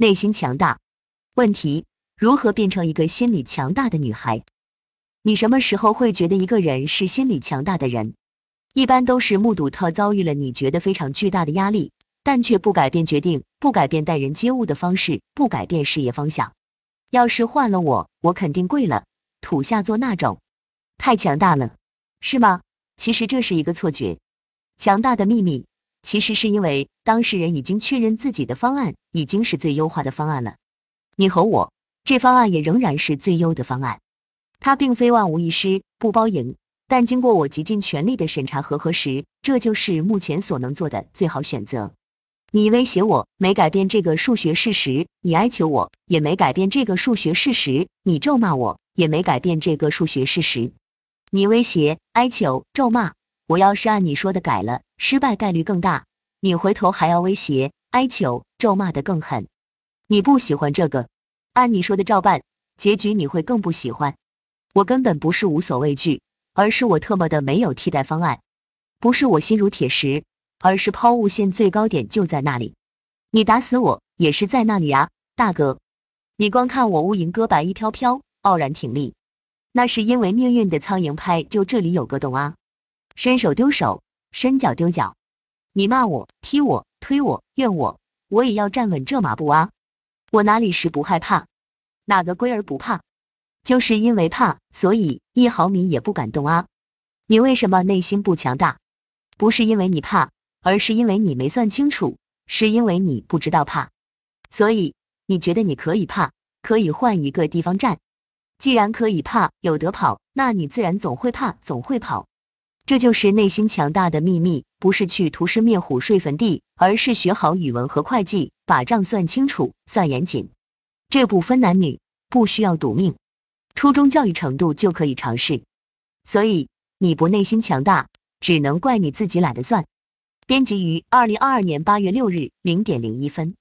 内心强大。问题：如何变成一个心理强大的女孩？你什么时候会觉得一个人是心理强大的人？一般都是目睹他遭遇了你觉得非常巨大的压力，但却不改变决定，不改变待人接物的方式，不改变事业方向。要是换了我，我肯定跪了，土下做那种。太强大了，是吗？其实这是一个错觉。强大的秘密，其实是因为当事人已经确认自己的方案已经是最优化的方案了。你和我，这方案也仍然是最优的方案。它并非万无一失，不包赢，但经过我极尽全力的审查和核实，这就是目前所能做的最好选择。你威胁我没改变这个数学事实，你哀求我也没改变这个数学事实，你咒骂我也没改变这个数学事实。你威胁、哀求、咒骂，我要是按你说的改了，失败概率更大。你回头还要威胁、哀求、咒骂的更狠。你不喜欢这个，按你说的照办，结局你会更不喜欢。我根本不是无所畏惧，而是我特么的没有替代方案。不是我心如铁石，而是抛物线最高点就在那里。你打死我也是在那里啊，大哥。你光看我乌银歌白衣飘飘，傲然挺立，那是因为命运的苍蝇拍就这里有个洞啊。伸手丢手，伸脚丢脚。你骂我、踢我、推我、怨我，我也要站稳这马步啊。我哪里是不害怕？哪个龟儿不怕？就是因为怕，所以一毫米也不敢动啊！你为什么内心不强大？不是因为你怕，而是因为你没算清楚，是因为你不知道怕，所以你觉得你可以怕，可以换一个地方站。既然可以怕，有得跑，那你自然总会怕，总会跑。这就是内心强大的秘密，不是去屠尸灭虎睡坟地，而是学好语文和会计，把账算清楚、算严谨。这不分男女，不需要赌命，初中教育程度就可以尝试。所以你不内心强大，只能怪你自己懒得算。编辑于二零二二年八月六日零点零一分。